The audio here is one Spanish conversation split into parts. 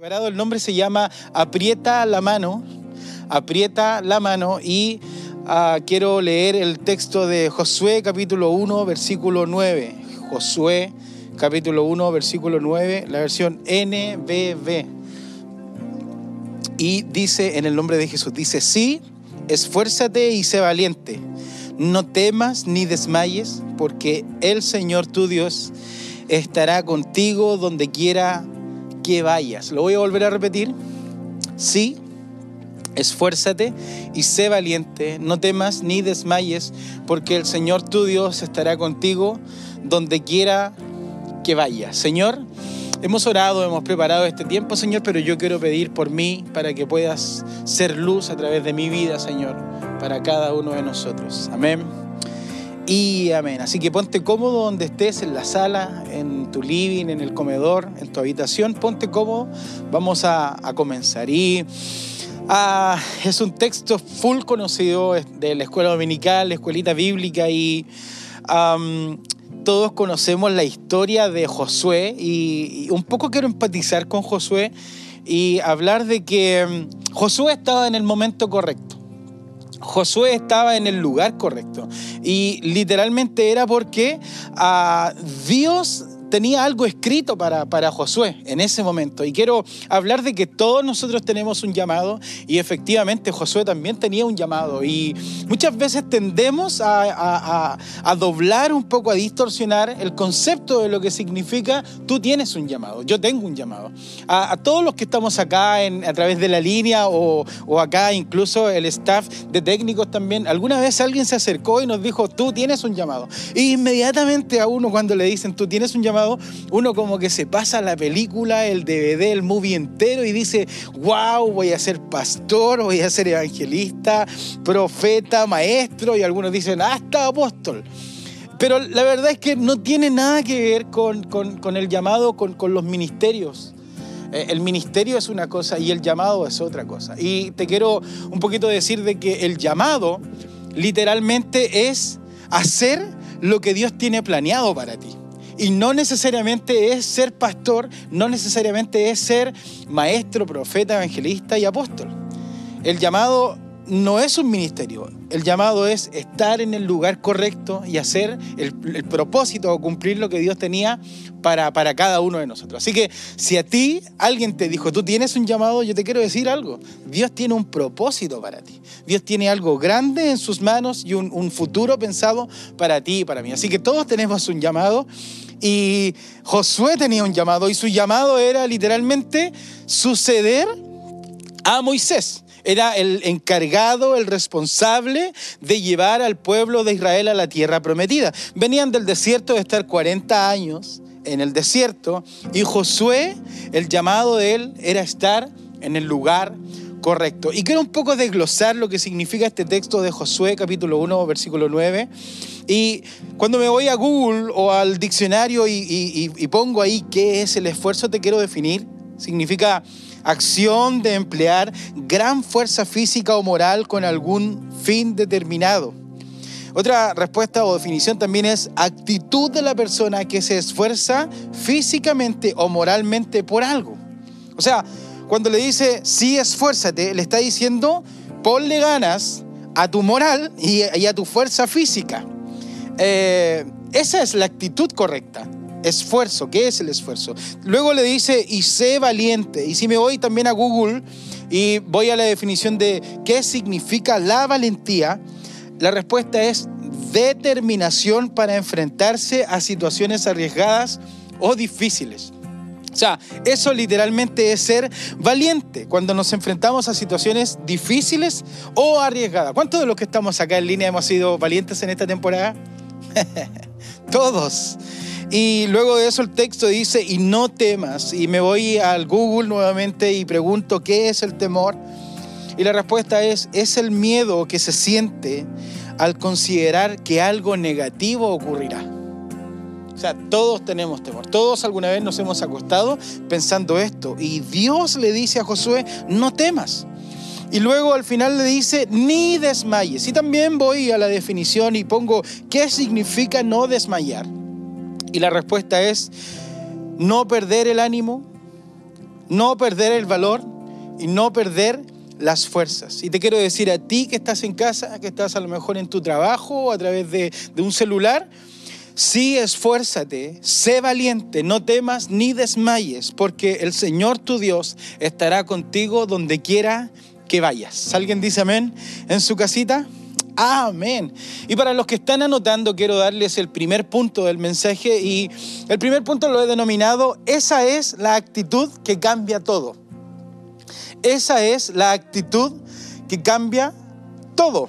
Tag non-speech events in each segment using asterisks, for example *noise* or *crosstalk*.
El nombre se llama Aprieta la mano, aprieta la mano y uh, quiero leer el texto de Josué capítulo 1 versículo 9. Josué capítulo 1 versículo 9, la versión NBB. Y dice en el nombre de Jesús, dice, sí, esfuérzate y sé valiente, no temas ni desmayes, porque el Señor tu Dios estará contigo donde quiera que vayas. Lo voy a volver a repetir. Sí, esfuérzate y sé valiente, no temas ni desmayes, porque el Señor tu Dios estará contigo donde quiera que vayas. Señor, hemos orado, hemos preparado este tiempo, Señor, pero yo quiero pedir por mí para que puedas ser luz a través de mi vida, Señor, para cada uno de nosotros. Amén y amén. Así que ponte cómodo donde estés, en la sala, en tu living, en el comedor, en tu habitación. Ponte cómodo. Vamos a, comenzar. Y ah, es un texto full conocido de la escuela dominical, la escuelita bíblica y todos conocemos la historia de Josué y, y un poco quiero empatizar con Josué y hablar de que mm, Josué estaba en el momento correcto. Josué estaba en el lugar correcto. Y literalmente era porque a ah, Dios tenía algo escrito para, para Josué en ese momento. Y quiero hablar de que todos nosotros tenemos un llamado y efectivamente Josué también tenía un llamado. Y muchas veces tendemos a, a, doblar un poco, a distorsionar el concepto de lo que significa tú tienes un llamado, yo tengo un llamado. A, todos los que estamos acá en, a través de la línea o, o acá incluso el staff de técnicos también, alguna vez alguien se acercó y nos dijo, tú tienes un llamado. Y inmediatamente a uno cuando le dicen, tú tienes un llamado, uno como que se pasa la película, el DVD, el movie entero y dice, wow, voy a ser pastor, voy a ser evangelista, profeta, maestro, y algunos dicen, hasta apóstol. Pero la verdad es que no tiene nada que ver con, el llamado, con, con los ministerios. Eh, el ministerio es una cosa y el llamado es otra cosa. Y te quiero un poquito decir de que el llamado literalmente es hacer lo que Dios tiene planeado para ti. Y no necesariamente es ser pastor, no necesariamente es ser maestro, profeta, evangelista y apóstol. El llamado no es un ministerio, el llamado es estar en el lugar correcto y hacer el, propósito o cumplir lo que Dios tenía para, para, cada uno de nosotros. Así que si a ti alguien te dijo, tú tienes un llamado, yo te quiero decir algo, Dios tiene un propósito para ti, Dios tiene algo grande en sus manos y un, un futuro pensado para ti y para mí. Así que todos tenemos un llamado y Josué tenía un llamado y su llamado era literalmente suceder a Moisés era el encargado, el responsable de llevar al pueblo de Israel a la tierra prometida. Venían del desierto de estar 40 años en el desierto y Josué, el llamado de él era estar en el lugar correcto. Y quiero un poco desglosar lo que significa este texto de Josué capítulo 1 versículo 9. Y cuando me voy a Google o al diccionario y, pongo ahí qué es el esfuerzo, te quiero definir. Significa acción de emplear gran fuerza física o moral con algún fin determinado. Otra respuesta o definición también es actitud de la persona que se esfuerza físicamente o moralmente por algo. O sea, cuando le dice sí esfuérzate, le está diciendo ponle ganas a tu moral y, a tu fuerza física. Eh, esa es la actitud correcta esfuerzo. ¿Qué es el esfuerzo? Luego le dice, y sé valiente. Y si me voy también a Google y voy a la definición de qué significa la valentía, la respuesta es determinación para enfrentarse a situaciones arriesgadas o difíciles. O sea, eso literalmente es ser valiente cuando nos enfrentamos a situaciones difíciles o arriesgadas. ¿Cuántos de los que estamos acá en línea hemos sido valientes en esta temporada? *laughs* Todos. Y luego de eso el texto dice, y no temas. Y me voy al Google nuevamente y pregunto, ¿qué es el temor? Y la respuesta es, es el miedo que se siente al considerar que algo negativo ocurrirá. O sea, todos tenemos temor. Todos alguna vez nos hemos acostado pensando esto. Y Dios le dice a Josué, no temas. Y luego al final le dice, ni desmayes. Y también voy a la definición y pongo, ¿qué significa no desmayar? Y la respuesta es no perder el ánimo, no perder el valor y no perder las fuerzas. Y te quiero decir a ti que estás en casa, que estás a lo mejor en tu trabajo o a través de, un celular, Sí, esfuérzate, sé valiente, no temas ni desmayes, porque el Señor tu Dios estará contigo donde quiera que vayas. ¿Alguien dice amén en su casita? Amén. Y para los que están anotando, quiero darles el primer punto del mensaje y el primer punto lo he denominado, esa es la actitud que cambia todo. Esa es la actitud que cambia todo.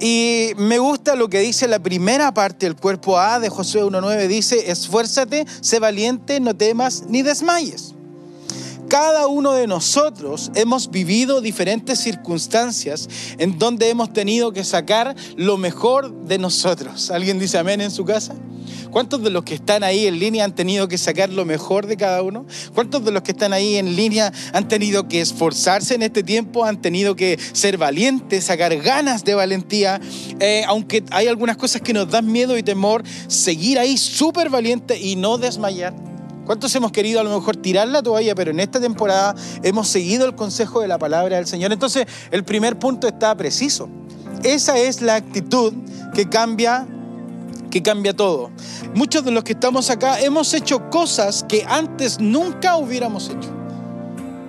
Y me gusta lo que dice la primera parte del cuerpo A de Josué 1.9. Dice, esfuérzate, sé valiente, no temas ni desmayes. Cada uno de nosotros hemos vivido diferentes circunstancias en donde hemos tenido que sacar lo mejor de nosotros. ¿Alguien dice amén en su casa? ¿Cuántos de los que están ahí en línea han tenido que sacar lo mejor de cada uno? ¿Cuántos de los que están ahí en línea han tenido que esforzarse en este tiempo? ¿Han tenido que ser valientes, sacar ganas de valentía? Eh, aunque hay algunas cosas que nos dan miedo y temor, seguir ahí súper valiente y no desmayar. ¿Cuántos hemos querido a lo mejor tirar la toalla, pero en esta temporada hemos seguido el consejo de la palabra del Señor? Entonces, el primer punto está preciso. Esa es la actitud que cambia que cambia todo. Muchos de los que estamos acá hemos hecho cosas que antes nunca hubiéramos hecho.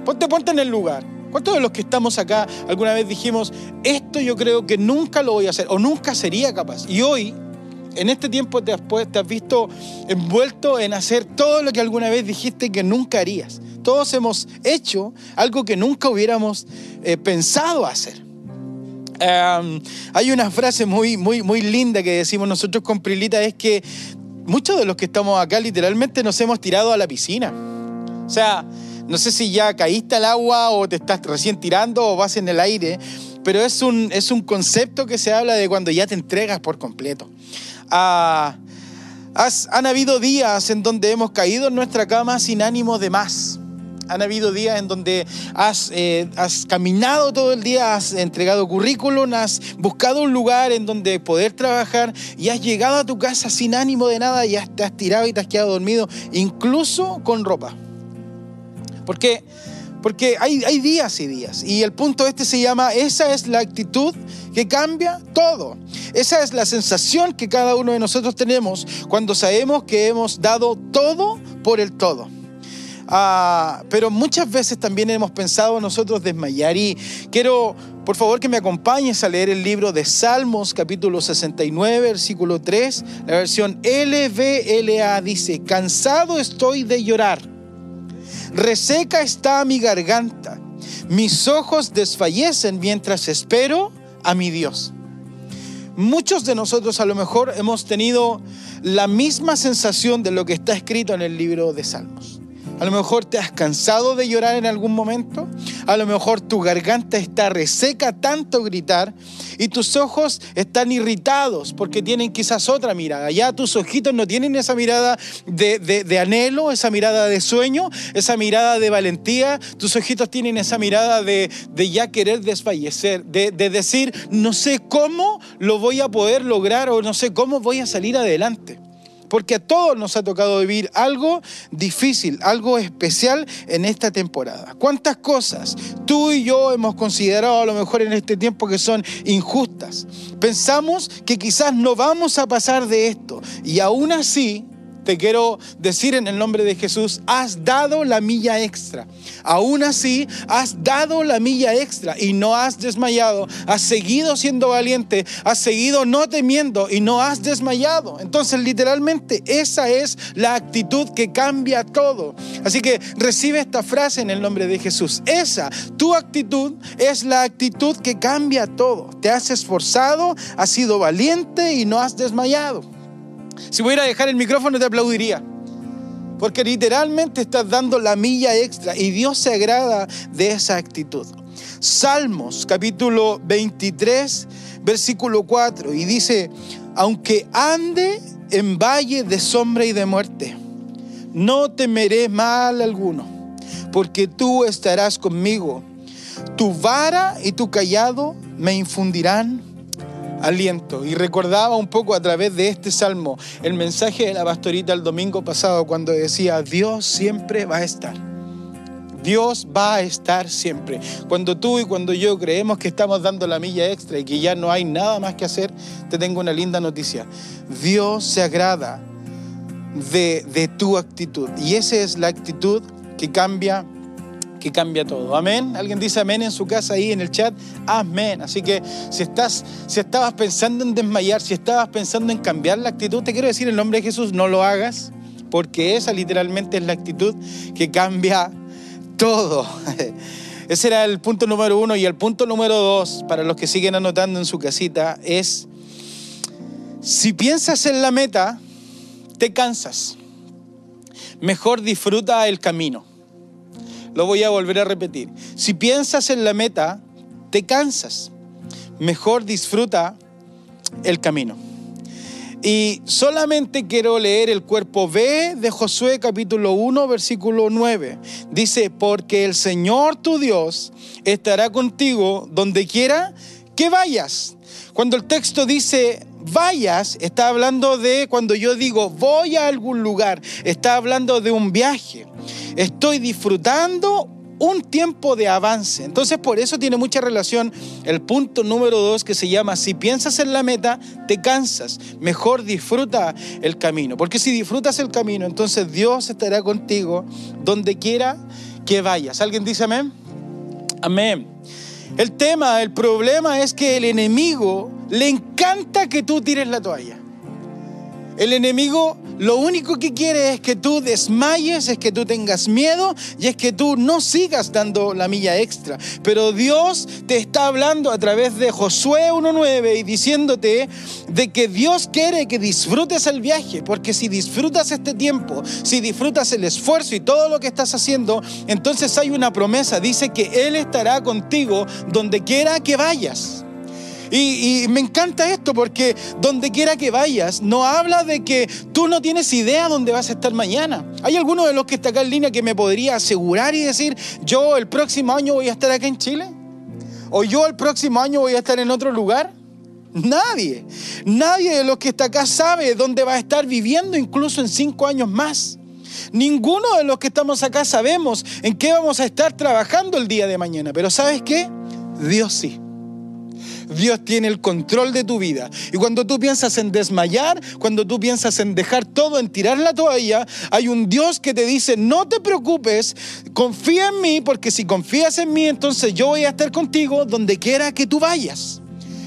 Ponte, ponte en el lugar. ¿Cuántos de los que estamos acá alguna vez dijimos, esto yo creo que nunca lo voy a hacer o nunca sería capaz? Y hoy, en este tiempo te has, visto envuelto en hacer todo lo que alguna vez dijiste que nunca harías. Todos hemos hecho algo que nunca hubiéramos eh, pensado hacer hay una frase muy, muy, muy linda que decimos nosotros con Prilita, es que muchos de los que estamos acá literalmente nos hemos tirado a la piscina. O sea, no sé si ya caíste al agua o te estás recién tirando o vas en el aire, pero es un, es un concepto que se habla de cuando ya te entregas por completo. Ah, han habido días en donde hemos caído en nuestra cama sin ánimo de más han habido días en donde has, eh, has, caminado todo el día, has entregado currículum, has buscado un lugar en donde poder trabajar y has llegado a tu casa sin ánimo de nada y te has tirado y te has quedado dormido, incluso con ropa. ¿Por qué? Porque hay, días y días. Y el punto este se llama, esa es la actitud que cambia todo. Esa es la sensación que cada uno de nosotros tenemos cuando sabemos que hemos dado todo por el todo. Ah, pero muchas veces también hemos pensado nosotros desmayar y quiero, por favor, que me acompañes a leer el libro de Salmos, capítulo 69, versículo 3. La versión LVLA dice, cansado estoy de llorar, reseca está mi garganta, mis ojos desfallecen mientras espero a mi Dios. Muchos de nosotros a lo mejor hemos tenido la misma sensación de lo que está escrito en el libro de Salmos. A lo mejor te has cansado de llorar en algún momento. A lo mejor tu garganta está reseca tanto gritar y tus ojos están irritados porque tienen quizás otra mirada. Ya tus ojitos no tienen esa mirada de, anhelo, esa mirada de sueño, esa mirada de valentía. Tus ojitos tienen esa mirada de, ya querer desfallecer, de, de decir, no sé cómo lo voy a poder lograr o no sé cómo voy a salir adelante porque a todos nos ha tocado vivir algo difícil, algo especial en esta temporada. ¿Cuántas cosas tú y yo hemos considerado a lo mejor en este tiempo que son injustas? Pensamos que quizás no vamos a pasar de esto y aún así te quiero decir en el nombre de Jesús, has dado la milla extra. Aún así, has dado la milla extra y no has desmayado. Has seguido siendo valiente, has seguido no temiendo y no has desmayado. Entonces, literalmente, esa es la actitud que cambia todo. Así que recibe esta frase en el nombre de Jesús. Esa, tu actitud, es la actitud que cambia todo. Te has esforzado, has sido valiente y no has desmayado. Si pudiera dejar el micrófono te aplaudiría. Porque literalmente estás dando la milla extra y Dios se agrada de esa actitud. Salmos capítulo 23, versículo 4, y dice, aunque ande en valle de sombra y de muerte, no temeré mal alguno, porque tú estarás conmigo. Tu vara y tu callado me infundirán aliento. Y recordaba un poco a través de este salmo el mensaje de la pastorita el domingo pasado cuando decía, Dios siempre va a estar. Dios va a estar siempre. Cuando tú y cuando yo creemos que estamos dando la milla extra y que ya no hay nada más que hacer, te tengo una linda noticia. Dios se agrada de, de tu actitud. Y esa es la actitud que cambia que cambia todo. Amén. ¿Alguien dice amén en su casa ahí en el chat? Amén. Así que si estás si estabas pensando en desmayar, si estabas pensando en cambiar la actitud, te quiero decir en nombre de Jesús, no lo hagas, porque esa literalmente es la actitud que cambia todo. *laughs* Ese era el punto número uno. Y el punto número dos, para los que siguen anotando en su casita, es, si piensas en la meta, te cansas. Mejor disfruta el camino. Lo voy a volver a repetir. Si piensas en la meta, te cansas. Mejor disfruta el camino. Y solamente quiero leer el cuerpo B de Josué capítulo 1 versículo 9. Dice, porque el Señor tu Dios estará contigo donde quiera que vayas. Cuando el texto dice vayas, está hablando de cuando yo digo voy a algún lugar, está hablando de un viaje. Estoy disfrutando un tiempo de avance. Entonces por eso tiene mucha relación el punto número dos que se llama, si piensas en la meta, te cansas. Mejor disfruta el camino. Porque si disfrutas el camino, entonces Dios estará contigo donde quiera que vayas. ¿Alguien dice amén? Amén. El tema, el problema es que el enemigo le encanta que tú tires la toalla. El enemigo lo único que quiere es que tú desmayes, es que tú tengas miedo y es que tú no sigas dando la milla extra. Pero Dios te está hablando a través de Josué 1.9 y diciéndote de que Dios quiere que disfrutes el viaje, porque si disfrutas este tiempo, si disfrutas el esfuerzo y todo lo que estás haciendo, entonces hay una promesa, dice que Él estará contigo donde quiera que vayas. Y, me encanta esto porque donde quiera que vayas, no habla de que tú no tienes idea dónde vas a estar mañana. ¿Hay alguno de los que está acá en línea que me podría asegurar y decir, yo el próximo año voy a estar acá en Chile? ¿O yo el próximo año voy a estar en otro lugar? Nadie. Nadie de los que está acá sabe dónde va a estar viviendo incluso en cinco años más. Ninguno de los que estamos acá sabemos en qué vamos a estar trabajando el día de mañana. Pero ¿sabes qué? Dios sí. Dios tiene el control de tu vida. Y cuando tú piensas en desmayar, cuando tú piensas en dejar todo, en tirar la toalla, hay un Dios que te dice, no te preocupes, confía en mí, porque si confías en mí, entonces yo voy a estar contigo donde quiera que tú vayas.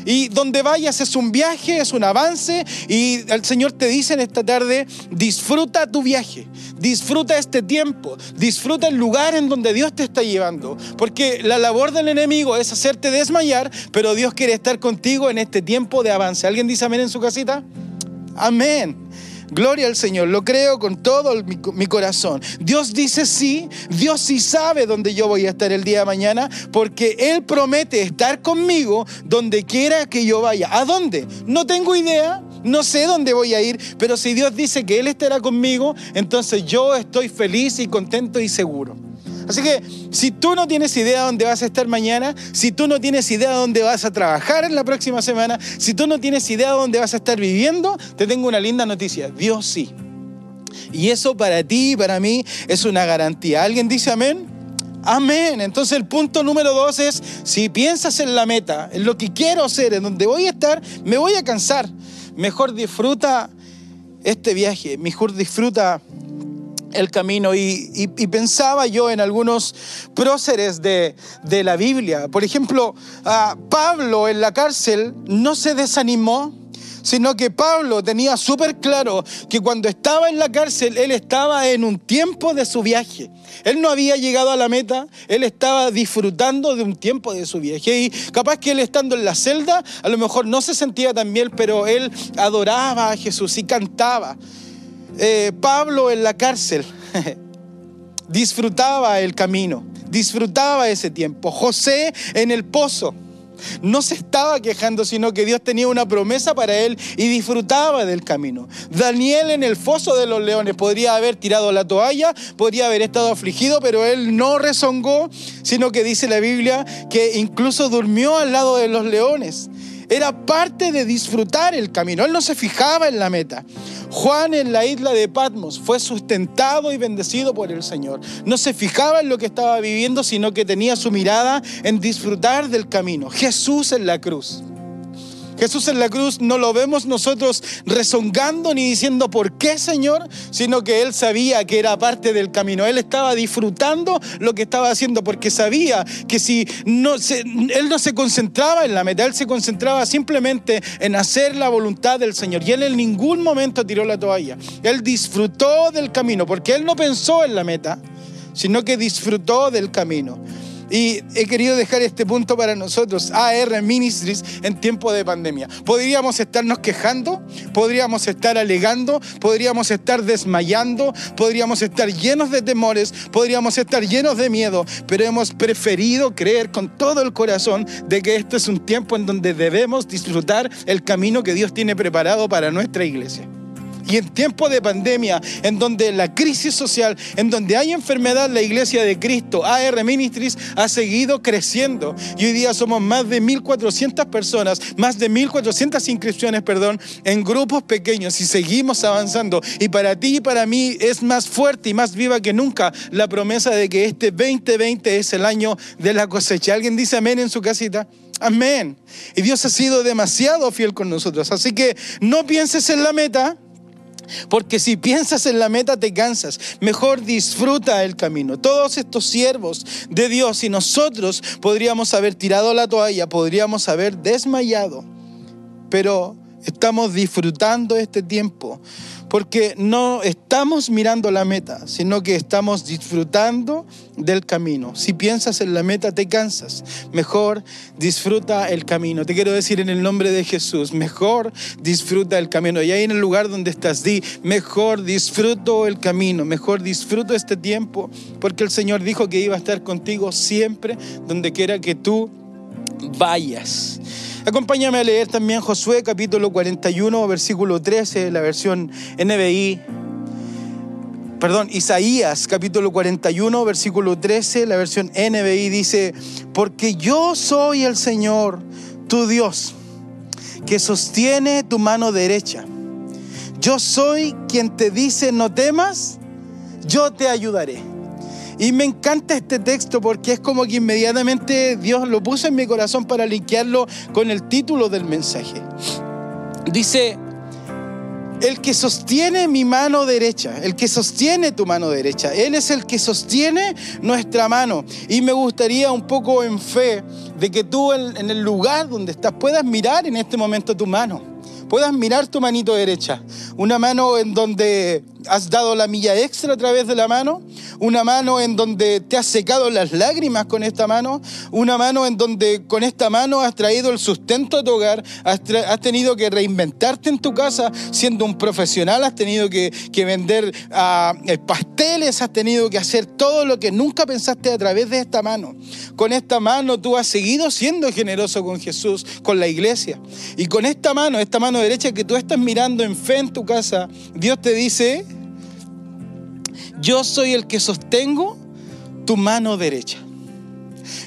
Y donde vayas es un viaje, es un avance. Y el Señor te dice en esta tarde, disfruta tu viaje, disfruta este tiempo, disfruta el lugar en donde Dios te está llevando. Porque la labor del enemigo es hacerte desmayar, pero Dios quiere estar contigo en este tiempo de avance. ¿Alguien dice amén en su casita? Amén. Gloria al Señor, lo creo con todo mi, corazón. Dios dice sí, Dios sí sabe dónde yo voy a estar el día de mañana, porque Él promete estar conmigo donde quiera que yo vaya. ¿A dónde? No tengo idea, no sé dónde voy a ir, pero si Dios dice que Él estará conmigo, entonces yo estoy feliz y contento y seguro. Así que si tú no tienes idea de dónde vas a estar mañana, si tú no tienes idea de dónde vas a trabajar en la próxima semana, si tú no tienes idea de dónde vas a estar viviendo, te tengo una linda noticia. Dios sí. Y eso para ti y para mí es una garantía. ¿Alguien dice amén? Amén. Entonces el punto número dos es, si piensas en la meta, en lo que quiero hacer, en donde voy a estar, me voy a cansar. Mejor disfruta este viaje, mejor disfruta el camino y, pensaba yo en algunos próceres de, la Biblia. Por ejemplo, Pablo en la cárcel no se desanimó, sino que Pablo tenía súper claro que cuando estaba en la cárcel, él estaba en un tiempo de su viaje. Él no había llegado a la meta, él estaba disfrutando de un tiempo de su viaje. Y capaz que él estando en la celda, a lo mejor no se sentía tan bien, pero él adoraba a Jesús y cantaba. Eh, Pablo en la cárcel *laughs* disfrutaba el camino, disfrutaba ese tiempo. José en el pozo. No se estaba quejando, sino que Dios tenía una promesa para él y disfrutaba del camino. Daniel en el foso de los leones podría haber tirado la toalla, podría haber estado afligido, pero él no rezongó, sino que dice la Biblia que incluso durmió al lado de los leones. Era parte de disfrutar el camino. Él no se fijaba en la meta. Juan en la isla de Patmos fue sustentado y bendecido por el Señor. No se fijaba en lo que estaba viviendo, sino que tenía su mirada en disfrutar del camino. Jesús en la cruz. Jesús en la cruz no lo vemos nosotros rezongando ni diciendo por qué Señor, sino que Él sabía que era parte del camino. Él estaba disfrutando lo que estaba haciendo porque sabía que si no se, Él no se concentraba en la meta, Él se concentraba simplemente en hacer la voluntad del Señor. Y Él en ningún momento tiró la toalla. Él disfrutó del camino porque Él no pensó en la meta, sino que disfrutó del camino. Y he querido dejar este punto para nosotros, AR Ministries, en tiempo de pandemia. Podríamos estarnos quejando, podríamos estar alegando, podríamos estar desmayando, podríamos estar llenos de temores, podríamos estar llenos de miedo, pero hemos preferido creer con todo el corazón de que este es un tiempo en donde debemos disfrutar el camino que Dios tiene preparado para nuestra iglesia. Y en tiempos de pandemia, en donde la crisis social, en donde hay enfermedad, la iglesia de Cristo, AR Ministries, ha seguido creciendo. Y hoy día somos más de 1.400 personas, más de 1.400 inscripciones, perdón, en grupos pequeños y seguimos avanzando. Y para ti y para mí es más fuerte y más viva que nunca la promesa de que este 2020 es el año de la cosecha. ¿Alguien dice amén en su casita? Amén. Y Dios ha sido demasiado fiel con nosotros. Así que no pienses en la meta, porque si piensas en la meta te cansas. Mejor disfruta el camino. Todos estos siervos de Dios y nosotros podríamos haber tirado la toalla, podríamos haber desmayado. Pero estamos disfrutando este tiempo porque no estamos mirando la meta, sino que estamos disfrutando del camino. Si piensas en la meta te cansas, mejor disfruta el camino. Te quiero decir en el nombre de Jesús, mejor disfruta el camino. Y ahí en el lugar donde estás, di, mejor disfruto el camino, mejor disfruto este tiempo, porque el Señor dijo que iba a estar contigo siempre, donde quiera que tú vayas. Acompáñame a leer también Josué capítulo 41, versículo 13, la versión NBI. Perdón, Isaías capítulo 41, versículo 13, la versión NBI dice, porque yo soy el Señor, tu Dios, que sostiene tu mano derecha. Yo soy quien te dice, no temas, yo te ayudaré. Y me encanta este texto porque es como que inmediatamente Dios lo puso en mi corazón para linkearlo con el título del mensaje. Dice, el que sostiene mi mano derecha, el que sostiene tu mano derecha, Él es el que sostiene nuestra mano. Y me gustaría un poco en fe de que tú en, el lugar donde estás puedas mirar en este momento tu mano, puedas mirar tu manito derecha, una mano en donde has dado la milla extra a través de la mano, una mano en donde te has secado las lágrimas con esta mano, una mano en donde con esta mano has traído el sustento a tu hogar, has, tenido que reinventarte en tu casa siendo un profesional, has tenido que, vender ah, eh, pasteles, has tenido que hacer todo lo que nunca pensaste a través de esta mano. Con esta mano tú has seguido siendo generoso con Jesús, con la iglesia. Y con esta mano, esta mano derecha que tú estás mirando en fe en tu casa, Dios te dice, yo soy el que sostengo tu mano derecha.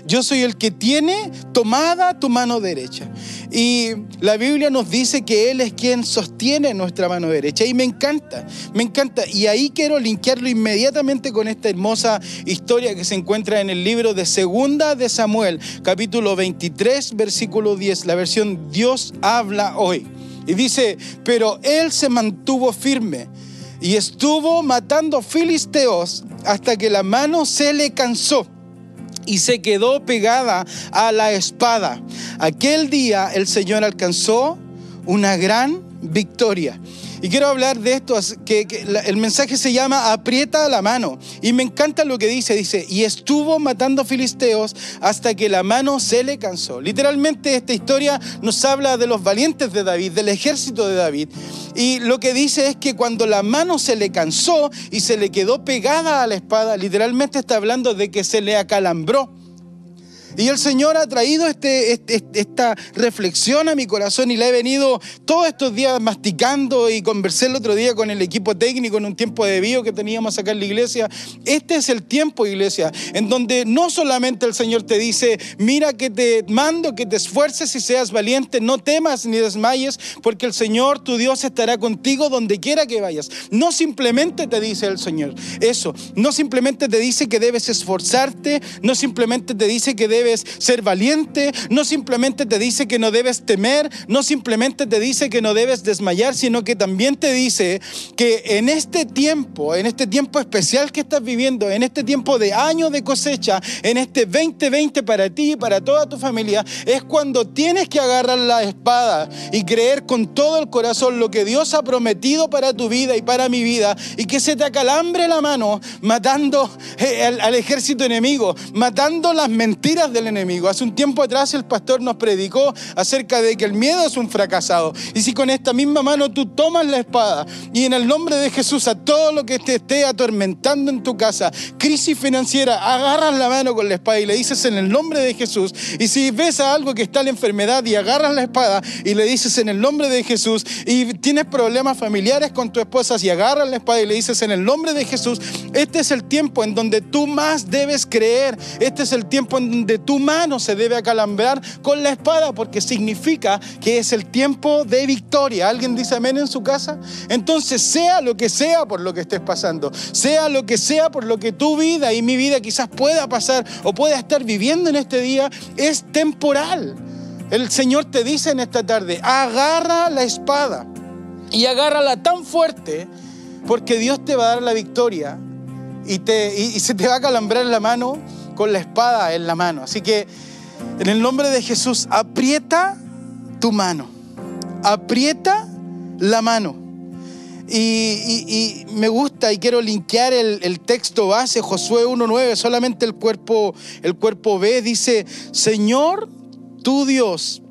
Yo soy el que tiene tomada tu mano derecha. Y la Biblia nos dice que Él es quien sostiene nuestra mano derecha. Y me encanta, me encanta. Y ahí quiero linkearlo inmediatamente con esta hermosa historia que se encuentra en el libro de Segunda de Samuel, capítulo 23, versículo 10, la versión Dios habla hoy. Y dice, pero Él se mantuvo firme y estuvo matando filisteos hasta que la mano se le cansó y se quedó pegada a la espada. Aquel día el Señor alcanzó una gran victoria. Y quiero hablar de esto, que, el mensaje se llama aprieta la mano. Y me encanta lo que dice, dice, y estuvo matando filisteos hasta que la mano se le cansó. Literalmente esta historia nos habla de los valientes de David, del ejército de David. Y lo que dice es que cuando la mano se le cansó y se le quedó pegada a la espada, literalmente está hablando de que se le acalambró. Y el Señor ha traído este, este, esta reflexión a mi corazón y la he venido todos estos días masticando y conversé el otro día con el equipo técnico en un tiempo de bio que teníamos acá en la iglesia. Este es el tiempo, iglesia, en donde no solamente el Señor te dice, mira que te mando, que te esfuerces y seas valiente, no temas ni desmayes, porque el Señor, tu Dios, estará contigo donde quiera que vayas. No simplemente te dice el Señor eso, no simplemente te dice que debes esforzarte, no simplemente te dice que debes ser valiente, no simplemente te dice que no debes temer, no simplemente te dice que no debes desmayar, sino que también te dice que en este tiempo, en este tiempo especial que estás viviendo, en este tiempo de año de cosecha, en este 2020 para ti y para toda tu familia, es cuando tienes que agarrar la espada y creer con todo el corazón lo que Dios ha prometido para tu vida y para mi vida y que se te acalambre la mano matando eh, al, al ejército enemigo, matando las mentiras del enemigo. Hace un tiempo atrás el pastor nos predicó acerca de que el miedo es un fracasado. Y si con esta misma mano tú tomas la espada y en el nombre de Jesús a todo lo que te esté atormentando en tu casa, crisis financiera, agarras la mano con la espada y le dices en el nombre de Jesús. Y si ves a algo que está en la enfermedad y agarras la espada y le dices en el nombre de Jesús y tienes problemas familiares con tu esposa y agarras la espada y le dices en el nombre de Jesús, este es el tiempo en donde tú más debes creer. Este es el tiempo en donde tu mano se debe acalambrar con la espada porque significa que es el tiempo de victoria. ¿Alguien dice amén en su casa? Entonces, sea lo que sea por lo que estés pasando, sea lo que sea por lo que tu vida y mi vida quizás pueda pasar o pueda estar viviendo en este día, es temporal. El Señor te dice en esta tarde, agarra la espada y agárrala tan fuerte porque Dios te va a dar la victoria y, te, y, y se te va a calambrar la mano con la espada en la mano. Así que en el nombre de Jesús, aprieta tu mano, aprieta la mano. Y, y, me gusta y quiero linkear el, el texto base, Josué 1.9, solamente el cuerpo, el cuerpo B, dice, Señor, tu Dios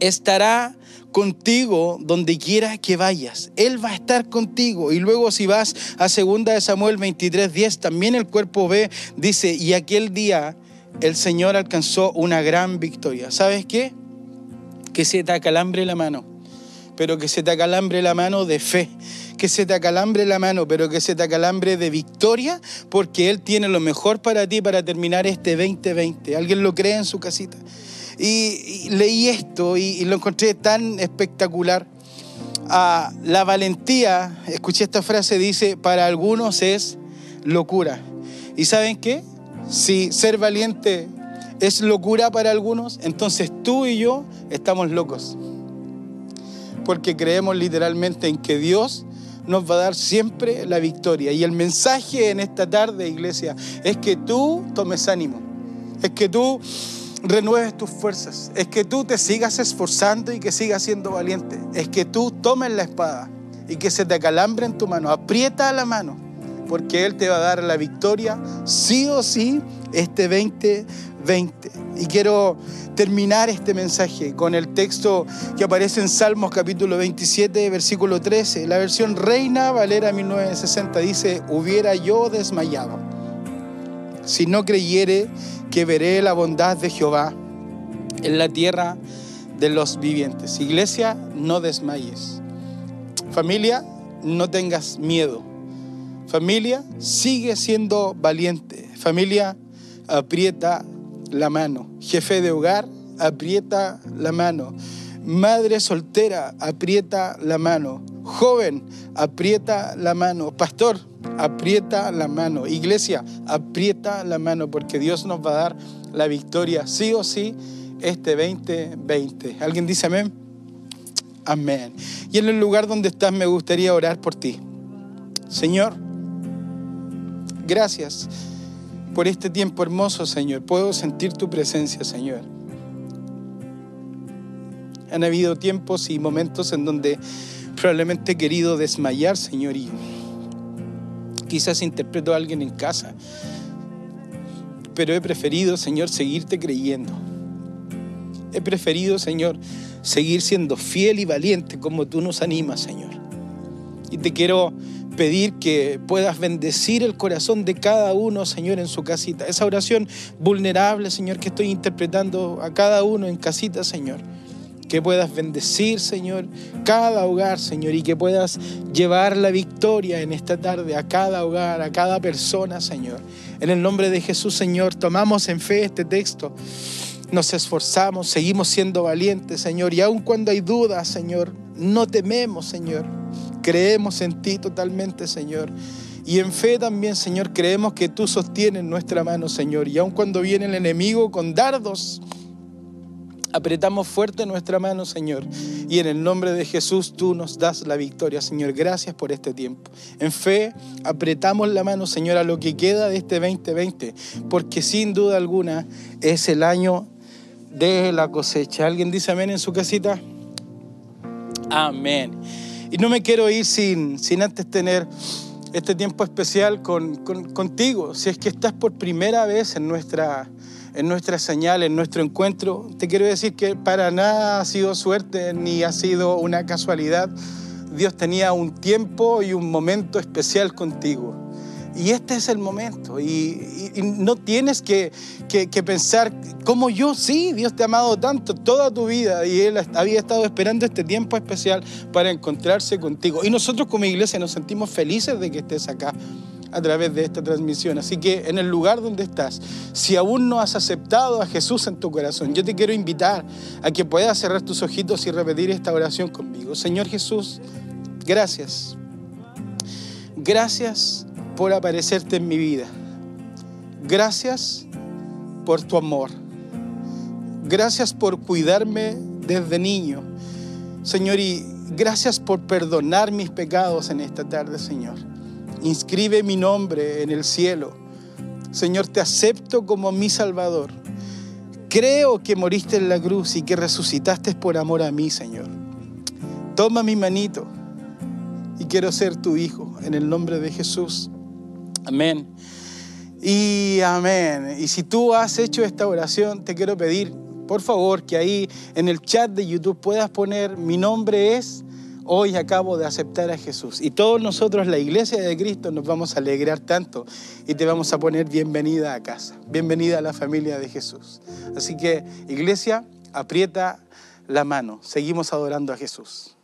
estará contigo donde quiera que vayas. Él va a estar contigo. Y luego si vas a 2 de Samuel 23:10, también el cuerpo B dice, y aquel día el Señor alcanzó una gran victoria. ¿Sabes qué? Que se te acalambre la mano, pero que se te acalambre la mano de fe, que se te acalambre la mano, pero que se te acalambre de victoria, porque Él tiene lo mejor para ti para terminar este 2020. ¿Alguien lo cree en su casita? Y, y leí esto y, y, lo encontré tan espectacular. Ah, la valentía, escuché esta frase, dice, para algunos es locura. ¿Y saben qué? Si ser valiente es locura para algunos, entonces tú y yo estamos locos. Porque creemos literalmente en que Dios nos va a dar siempre la victoria. Y el mensaje en esta tarde, iglesia, es que tú tomes ánimo. Es que tú renueves tus fuerzas. Es que tú te sigas esforzando y que sigas siendo valiente. Es que tú tomes la espada y que se te acalambre en tu mano. Aprieta la mano porque Él te va a dar la victoria sí o sí este 2020. Y quiero terminar este mensaje con el texto que aparece en Salmos capítulo 27, versículo 13. La versión Reina Valera 1960 dice, hubiera yo desmayado si no creyere que veré la bondad de Jehová en la tierra de los vivientes. Iglesia, no desmayes. Familia, no tengas miedo. Familia, sigue siendo valiente. Familia, aprieta la mano. Jefe de hogar, aprieta la mano. Madre soltera, aprieta la mano. Joven, aprieta la mano. Pastor, aprieta la mano. Iglesia, aprieta la mano porque Dios nos va a dar la victoria sí o sí este 2020. ¿Alguien dice amén? Amén. Y en el lugar donde estás me gustaría orar por ti. Señor, gracias por este tiempo hermoso, Señor. Puedo sentir tu presencia, Señor. Han habido tiempos y momentos en donde probablemente he querido desmayar, Señor, y quizás interpreto a alguien en casa, pero he preferido, Señor, seguirte creyendo. He preferido, Señor, seguir siendo fiel y valiente como tú nos animas, Señor. Y te quiero pedir que puedas bendecir el corazón de cada uno, Señor, en su casita. Esa oración vulnerable, Señor, que estoy interpretando a cada uno en casita, Señor. Que puedas bendecir, Señor, cada hogar, Señor, y que puedas llevar la victoria en esta tarde a cada hogar, a cada persona, Señor. En el nombre de Jesús, Señor, tomamos en fe este texto nos esforzamos, seguimos siendo valientes, Señor, y aun cuando hay dudas, Señor, no tememos, Señor. Creemos en ti totalmente, Señor. Y en fe también, Señor, creemos que tú sostienes nuestra mano, Señor. Y aun cuando viene el enemigo con dardos, apretamos fuerte nuestra mano, Señor. Y en el nombre de Jesús tú nos das la victoria, Señor. Gracias por este tiempo. En fe apretamos la mano, Señor, a lo que queda de este 2020, porque sin duda alguna es el año de la cosecha. ¿Alguien dice amén en su casita? Amén. Y no me quiero ir sin, sin antes tener este tiempo especial con, contigo. Si es que estás por primera vez en nuestra, en nuestra señal, en nuestro encuentro, te quiero decir que para nada ha sido suerte ni ha sido una casualidad. Dios tenía un tiempo y un momento especial contigo. Y este es el momento. Y, no tienes que, pensar, como yo, sí, Dios te ha amado tanto toda tu vida y Él había estado esperando este tiempo especial para encontrarse contigo. Y nosotros como iglesia nos sentimos felices de que estés acá a través de esta transmisión. Así que en el lugar donde estás, si aún no has aceptado a Jesús en tu corazón, yo te quiero invitar a que puedas cerrar tus ojitos y repetir esta oración conmigo. Señor Jesús, gracias. Gracias por aparecerte en mi vida. Gracias por tu amor. Gracias por cuidarme desde niño. Señor, y gracias por perdonar mis pecados en esta tarde, Señor. Inscribe mi nombre en el cielo. Señor, te acepto como mi Salvador. Creo que moriste en la cruz y que resucitaste por amor a mí, Señor. Toma mi manito y quiero ser tu hijo en el nombre de Jesús. Amén. Y amén. Y si tú has hecho esta oración, te quiero pedir, por favor, que ahí en el chat de YouTube puedas poner, mi nombre es, hoy acabo de aceptar a Jesús. Y todos nosotros, la iglesia de Cristo, nos vamos a alegrar tanto y te vamos a poner bienvenida a casa, bienvenida a la familia de Jesús. Así que, iglesia, aprieta la mano. Seguimos adorando a Jesús.